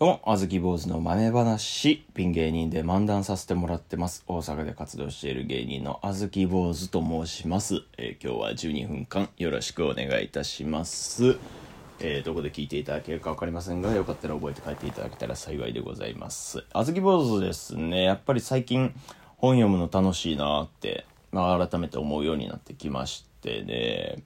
どうも、あずき坊主の豆話、ピン芸人で漫談させてもらってます。大阪で活動している芸人のあずき坊主と申します。えー今日は12分間よろしくお願いいたします。えーどこで聞いていただけるか分かりませんが、よかったら覚えて帰っていただけたら幸いでございます。あずき坊主ですね、やっぱり最近本読むの楽しいなーって、まあ、改めて思うようになってきましてね。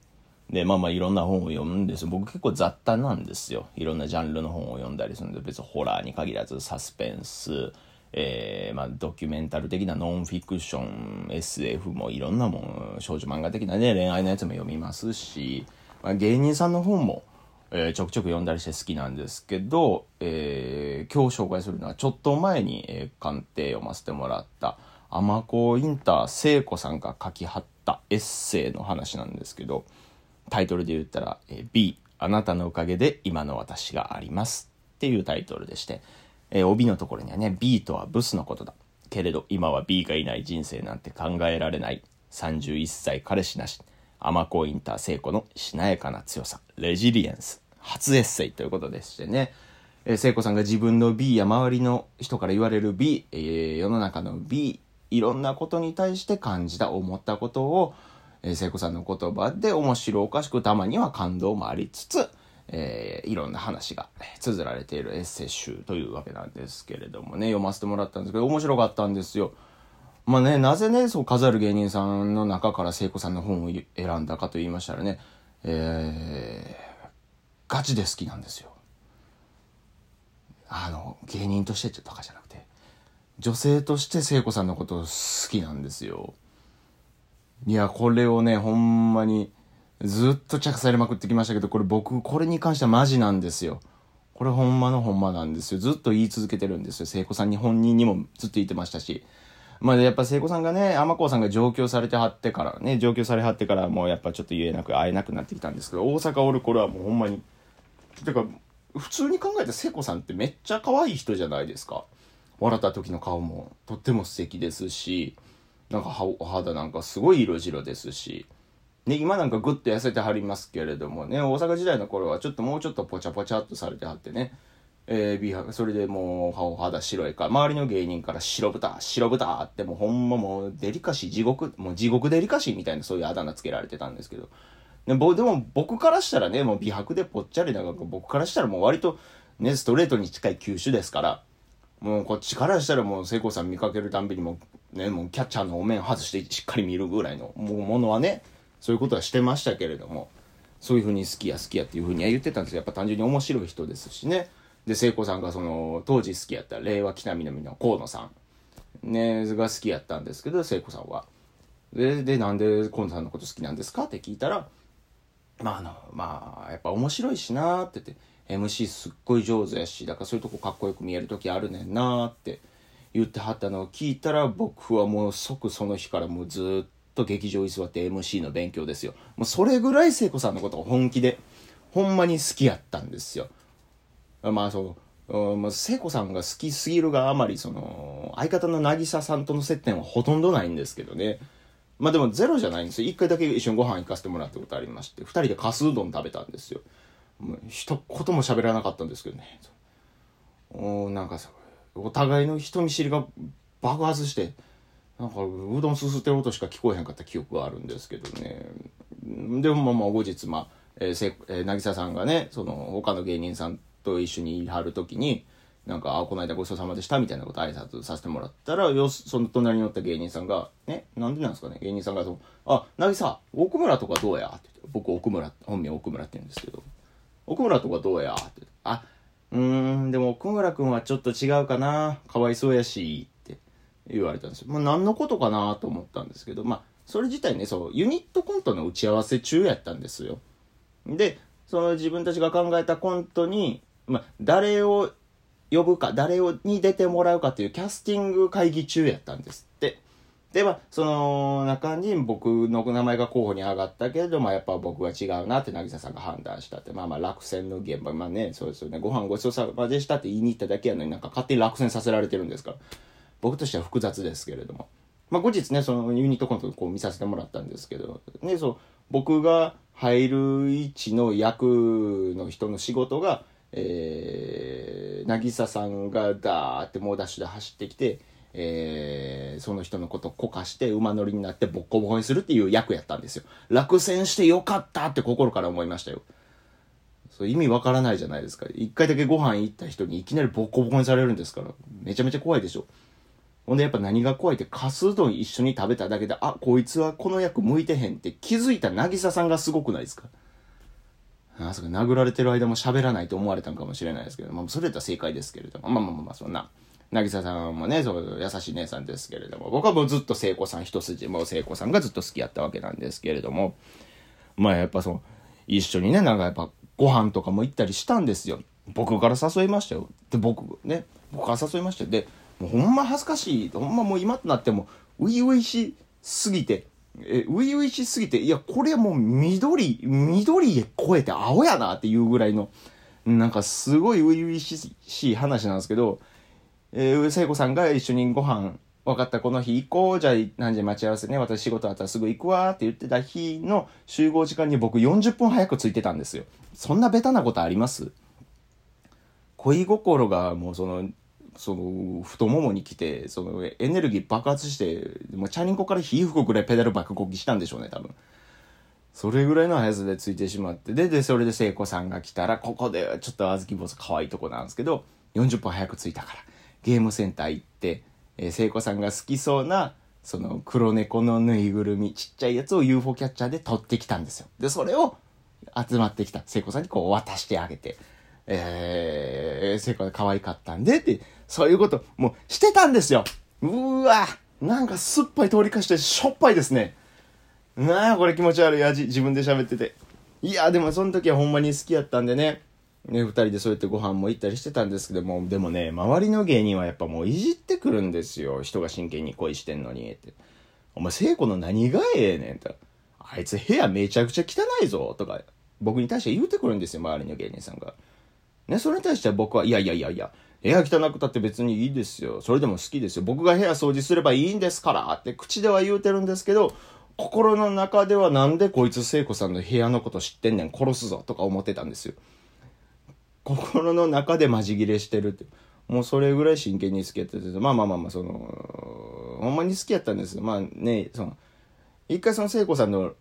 で、まあまあいろんな本を読むんです。僕結構雑多なんですよ。いろんなジャンルの本を読んだりするんで、別にホラーに限らずサスペンス、えーまあドキュメンタル的なノンフィクション、SF もいろんなもん、少女漫画的なね、恋愛のやつも読みますし、まあ、芸人さんの本も、えーちょくちょく読んだりして好きなんですけど、えー今日紹介するのはちょっと前に、えー鑑定読ませてもらった、アマコインター聖子さんが書きはったエッセイの話なんですけど、タイトルで言ったら、え B、あなたのおかげで今の私がありますっていうタイトルでして、え帯のところにはね、B とはブスのことだ。けれど今は B がいない人生なんて考えられない。31歳彼氏なし。アマコインター聖子のしなやかな強さ。レジリエンス。初エッセイということでしてね。えー聖子さんが自分の B や周りの人から言われる B、えー世の中の B、いろんなことに対して感じた、思ったことを、えー聖子さんの言葉で面白おかしくたまには感動もありつつ、えーいろんな話がえ綴られているエッセイ集というわけなんですけれどもね、読ませてもらったんですけど、面白かったんですよ。まあね、なぜね、そう数ある芸人さんの中から聖子さんの本を選んだかと言いましたらね、えー、ガチで好きなんですよ。あの、芸人としてとかじゃなくて、女性として聖子さんのこと好きなんですよ。いや、これをね、ほんまに、ずっと着されまくってきましたけど、これ僕、これに関してはマジなんですよ。これほんまのほんまなんですよ。ずっと言い続けてるんですよ。聖子さんに本人にもずっと言ってましたし。まあやっぱ聖子さんがね、天子さんが上京されてはってからね、上京されはってからもうやっぱちょっと言えなく、会えなくなってきたんですけど、大阪おる頃はもうほんまに、てか、普通に考えたら聖子さんってめっちゃ可愛い人じゃないですか。笑った時の顔もとっても素敵ですし、なんかお肌なんかすごい色白ですし、ね、今なんかグッと痩せてはりますけれどもね、大阪時代の頃はちょっともうちょっとポチャポチャっとされてはってね、えー、美白、それでもう、お肌白いか、周りの芸人から白豚、白豚ってもうほんまもうデリカシー、地獄、もう地獄デリカシーみたいなそういうあだ名つけられてたんですけど、ででも僕からしたらね、もう美白でぽっちゃりなんか僕からしたらもう割とね、ストレートに近い球種ですから、もうこっちからしたらもう聖子さん見かけるたんびにもね、もうキャッチャーのお面外してしっかり見るぐらいのもうものはね、そういうことはしてましたけれども、そういうふうに好きや好きやっていうふうには言ってたんですよ。やっぱ単純に面白い人ですしね。で、聖子さんがその、当時好きやった令和北南の河野さん、ね、が好きやったんですけど、聖子さんは。で、で、なんで河野さんのこと好きなんですか？って聞いたら、まああの、まあ、やっぱ面白いしなって言って、MC すっごい上手やし、だからそういうとこかっこよく見える時あるねんなーって言ってはったのを聞いたら、僕はもう即その日からもうずっと劇場に座って MC の勉強ですよ。もうそれぐらい聖子さんのことを本気で、ほんまに好きやったんですよ。まあそう、まあ、聖子さんが好きすぎるがあまり、その、相方の渚さんとの接点はほとんどないんですけどね。まあでもゼロじゃないんですよ。一回だけ一緒にご飯行かせてもらったことありまして、二人でかすうどん食べたんですよ。もう一言も喋らなかったんですけどね。おなんかさ、お互いの人見知りが爆発して、なんかうどんすすってる音しか聞こえへんかった記憶があるんですけどね。でもまあ後日、まあ、えーせえー渚さんがね、その他の芸人さんと一緒に言いはるときに、なんか、あ、この間ごちそうさまでしたみたいなこと挨拶させてもらったら、よその隣に乗った芸人さんが、ね、なんでなんですかね、芸人さんがそう、あ、渚、奥村とかどうや？ってって、僕奥村、本名奥村って言うんですけど、奥村とかどうや？って、あ、うーん、でも奥村くんはちょっと違うかな、かわいそうやし、って言われたんですよ。まあ何のことかなと思ったんですけど、まあ、それ自体ね、そう、ユニットコントの打ち合わせ中やったんですよ。で、その自分たちが考えたコントに、まあ、誰を呼ぶか、誰をに出てもらうかっていうキャスティング会議中やったんですって。で、まあ、その中に僕の名前が候補に上がったけれども、やっぱ僕は違うなって渚さんが判断したって。まあまあ落選の現場、まあね、そうですよね。ご飯ごちそうさまでしたって言いに行っただけやのになんか勝手に落選させられてるんですから。僕としては複雑ですけれども。まあ後日ね、そのユニットコントこう見させてもらったんですけど、ね、そう、僕が入る位置の役の人の仕事が、えー、渚さんがダーって猛ダッシュで走ってきて、えー、その人のことをこかして馬乗りになってボッコボコにするっていう役やったんですよ。落選してよかったって心から思いましたよ。そう意味わからないじゃないですか。一回だけご飯行った人にいきなりボッコボコにされるんですから。めちゃめちゃ怖いでしょ。ほんでやっぱ何が怖いって、カスうどん一緒に食べただけで、あ、こいつはこの役向いてへんって気づいた渚さんがすごくないですかあそこ殴られてる間も喋らないと思われたんかもしれないですけど、まあ、それだったら正解ですけれども、まあまあまあまあ、そんな。渚さんもね、そう優しい姉さんですけれども、僕はもうずっと聖子さん一筋、もう聖子さんがずっと好きやったわけなんですけれども、まあやっぱその、一緒にね、なんかやっぱご飯とかも行ったりしたんですよ。僕から誘いましたよ。で、僕ね、僕から誘いましたよ。で、もうほんま恥ずかしい。ほんまもう今となっても、初々しすぎて、え、初々しすぎて、いや、これもう緑、緑へ超えて青やなっていうぐらいの、なんかすごい初々しい話なんですけど、えー、聖子さんが一緒にご飯、分かった、この日行こう。じゃあ何時待ち合わせね。私仕事あったらすぐ行くわって言ってた日の集合時間に僕40分早く着いてたんですよ。そんなベタなことあります？恋心がもうその、その太ももに来てそのエネルギー爆発してもうチャリンコから火吹くぐらいペダル爆こきしたんでしょうね多分それぐらいの速さでついてしまってででそれで聖子さんが来たらここでちょっと小豆坊主可愛いとこなんですけど40分早く着いたからゲームセンター行ってえー、聖子さんが好きそうなその黒猫のぬいぐるみちっちゃいやつを UFO キャッチャーで取ってきたんですよでそれを集まってきた聖子さんにこう渡してあげてえー、聖子が可愛かったんでってそういうこと、もうしてたんですよ。うわなんか酸っぱい通りかしてしょっぱいですね。なあ、これ気持ち悪い味、自分で喋ってて。いや、でもその時はほんまに好きやったんでね。ね、二人でそうやってご飯も行ったりしてたんですけども、でもね、周りの芸人はやっぱもういじってくるんですよ。人が真剣に恋してんのに。って。お前、聖子の何がええねんって。あいつ部屋めちゃくちゃ汚いぞ。とか、僕に対して言うてくるんですよ、周りの芸人さんが。ね、それに対しては僕は、いやいやいやいや、部屋汚くたって別にいいですよ。それでも好きですよ。僕が部屋掃除すればいいんですからって口では言うてるんですけど、心の中ではなんでこいつ聖子さんの部屋のこと知ってんねん殺すぞとか思ってたんですよ。心の中でマジギレしてるって。もうそれぐらい真剣に好きやってて、まあまあまあまあ、その、ほんまに好きやったんですよ。まあね、その、一回その聖子さんの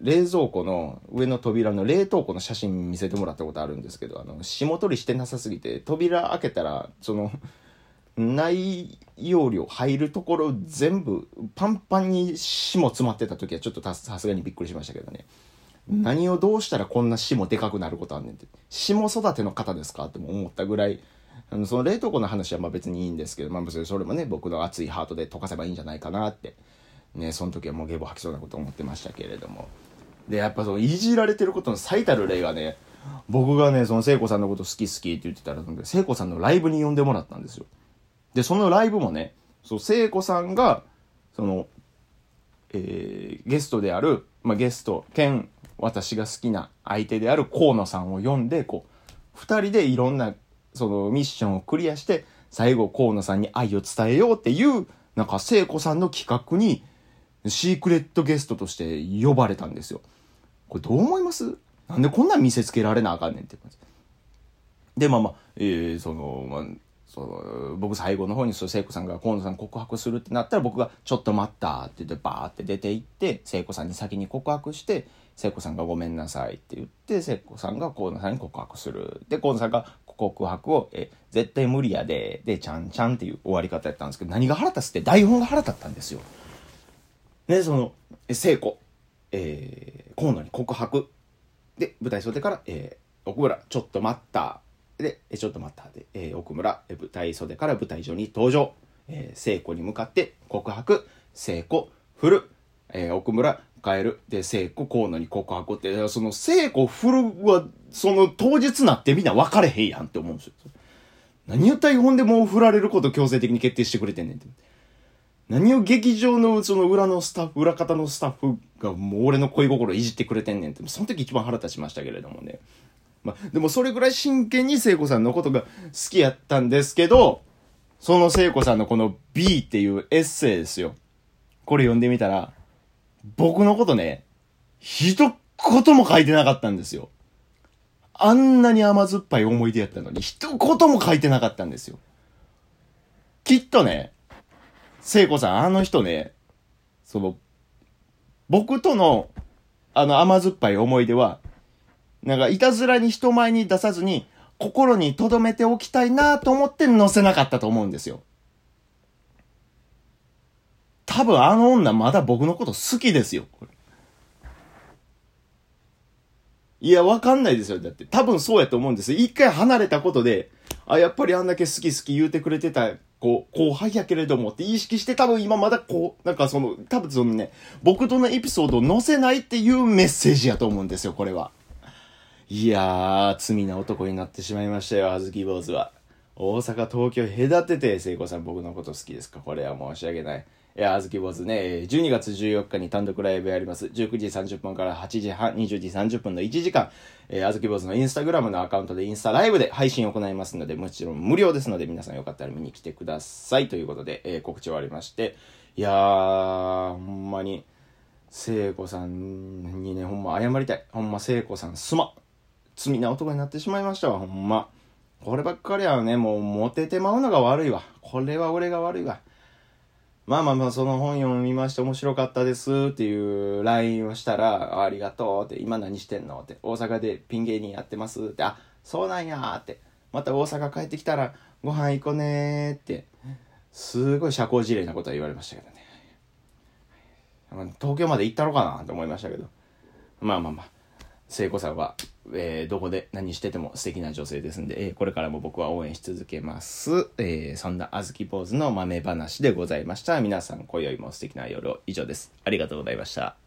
冷蔵庫の上の扉の冷凍庫の写真見せてもらったことあるんですけど、あの、霜取りしてなさすぎて、扉開けたら、その、内容量入るところ全部パンパンに霜詰まってた時はちょっとさすがにびっくりしましたけどね。何をどうしたらこんな霜でかくなることあんねんって。霜育ての方ですかって思ったぐらい、あの、その冷凍庫の話はまあ別にいいんですけど、まあそれもね、僕の熱いハートで溶かせばいいんじゃないかなってね、その時はもうゲボ吐きそうなこと思ってましたけれども。で、やっぱそのいじられてることの最たる例がね、僕がね、その聖子さんのこと好き好きって言ってたら、聖子さんのライブに呼んでもらったんですよ。で、そのライブもね、そう、聖子さんが、その、えー、ゲストである、まあ、ゲスト兼私が好きな相手である河野さんを呼んで、こう、二人でいろんな、そのミッションをクリアして、最後河野さんに愛を伝えようっていう、なんか聖子さんの企画に、シークレットゲストとして呼ばれたんですよ。これどう思います？なんでこんなん見せつけられなあかんねんって感じ。で、まあまあ、えー、その、まあ、その僕最後の方に聖子さんが河野さん告白するってなったら僕が「ちょっと待った」って言ってバーって出て行って聖子さんに先に告白して聖子さんが「ごめんなさい」って言って聖子さんが河野さんに告白するで河野さんが告白を「え絶対無理やで」で「ちゃんちゃん」っていう終わり方やったんですけど何が腹立つって台本が腹立ったんですよ。で、その、聖子、え、河野に告白。で、舞台袖から、えー、奥村、ちょっと待った。で、ちょっと待った。で、えー、奥村、舞台袖から舞台上に登場。えー、聖子に向かって告白。聖子、振る。えー、奥村、帰る。で、聖子、河野に告白って、その聖子、振るは、その当日なってみんな分かれへんやんって思うんですよ。何を台本でもう振られること強制的に決定してくれてんねんって。何を劇場のその裏のスタッフ、裏方のスタッフがもう俺の恋心いじってくれてんねんって、その時一番腹立ちましたけれどもね。まあ、でもそれぐらい真剣に聖子さんのことが好きやったんですけど、その聖子さんのこの B っていうエッセイですよ。これ読んでみたら、僕のことね、一言も書いてなかったんですよ。あんなに甘酸っぱい思い出やったのに、一言も書いてなかったんですよ。きっとね、聖子さん、あの人ね、その、僕との、あの甘酸っぱい思い出は、なんか、いたずらに人前に出さずに、心に留めておきたいなと思って載せなかったと思うんですよ。多分あの女まだ僕のこと好きですよ。いや、わかんないですよ。だって、多分そうやと思うんです一回離れたことで、あ、やっぱりあんだけ好き好き言うてくれてた、こう、後輩やけれどもって意識して多分今まだこう、なんかその、多分そのね、僕とのエピソードを載せないっていうメッセージやと思うんですよ、これは。いやー、罪な男になってしまいましたよ、あずき坊主は。大阪、東京隔てて、聖子さん僕のこと好きですか？これは申し訳ない。えー、あずき坊主ね、12月14日に単独ライブやります。19時30分から8時半、20時30分の1時間、えー、あずき坊主のインスタグラムのアカウントでインスタライブで配信を行いますので、もちろん無料ですので、皆さんよかったら見に来てください。ということで、えー、告知終わりまして、いやー、ほんまに、聖子さんにね、ほんま謝りたい。ほんま聖子さんすまん。罪な男になってしまいましたわ、ほんま。こればっかりはね、もうモテてまうのが悪いわ。これは俺が悪いわ。まあまあまあ、その本読みまして面白かったですっていう LINE をしたら、ありがとうって、今何してんのって、大阪でピン芸人やってますって、あ、そうなんやって、また大阪帰ってきたらご飯行こねって、すごい社交辞令なことは言われましたけどね。東京まで行ったろかなと思いましたけど。まあまあまあ、聖子さんはえー、どこで何してても素敵な女性ですんで、えー、これからも僕は応援し続けます。えー、そんなあずき坊主の豆話でございました。皆さん、今宵も素敵な夜を以上です。ありがとうございました。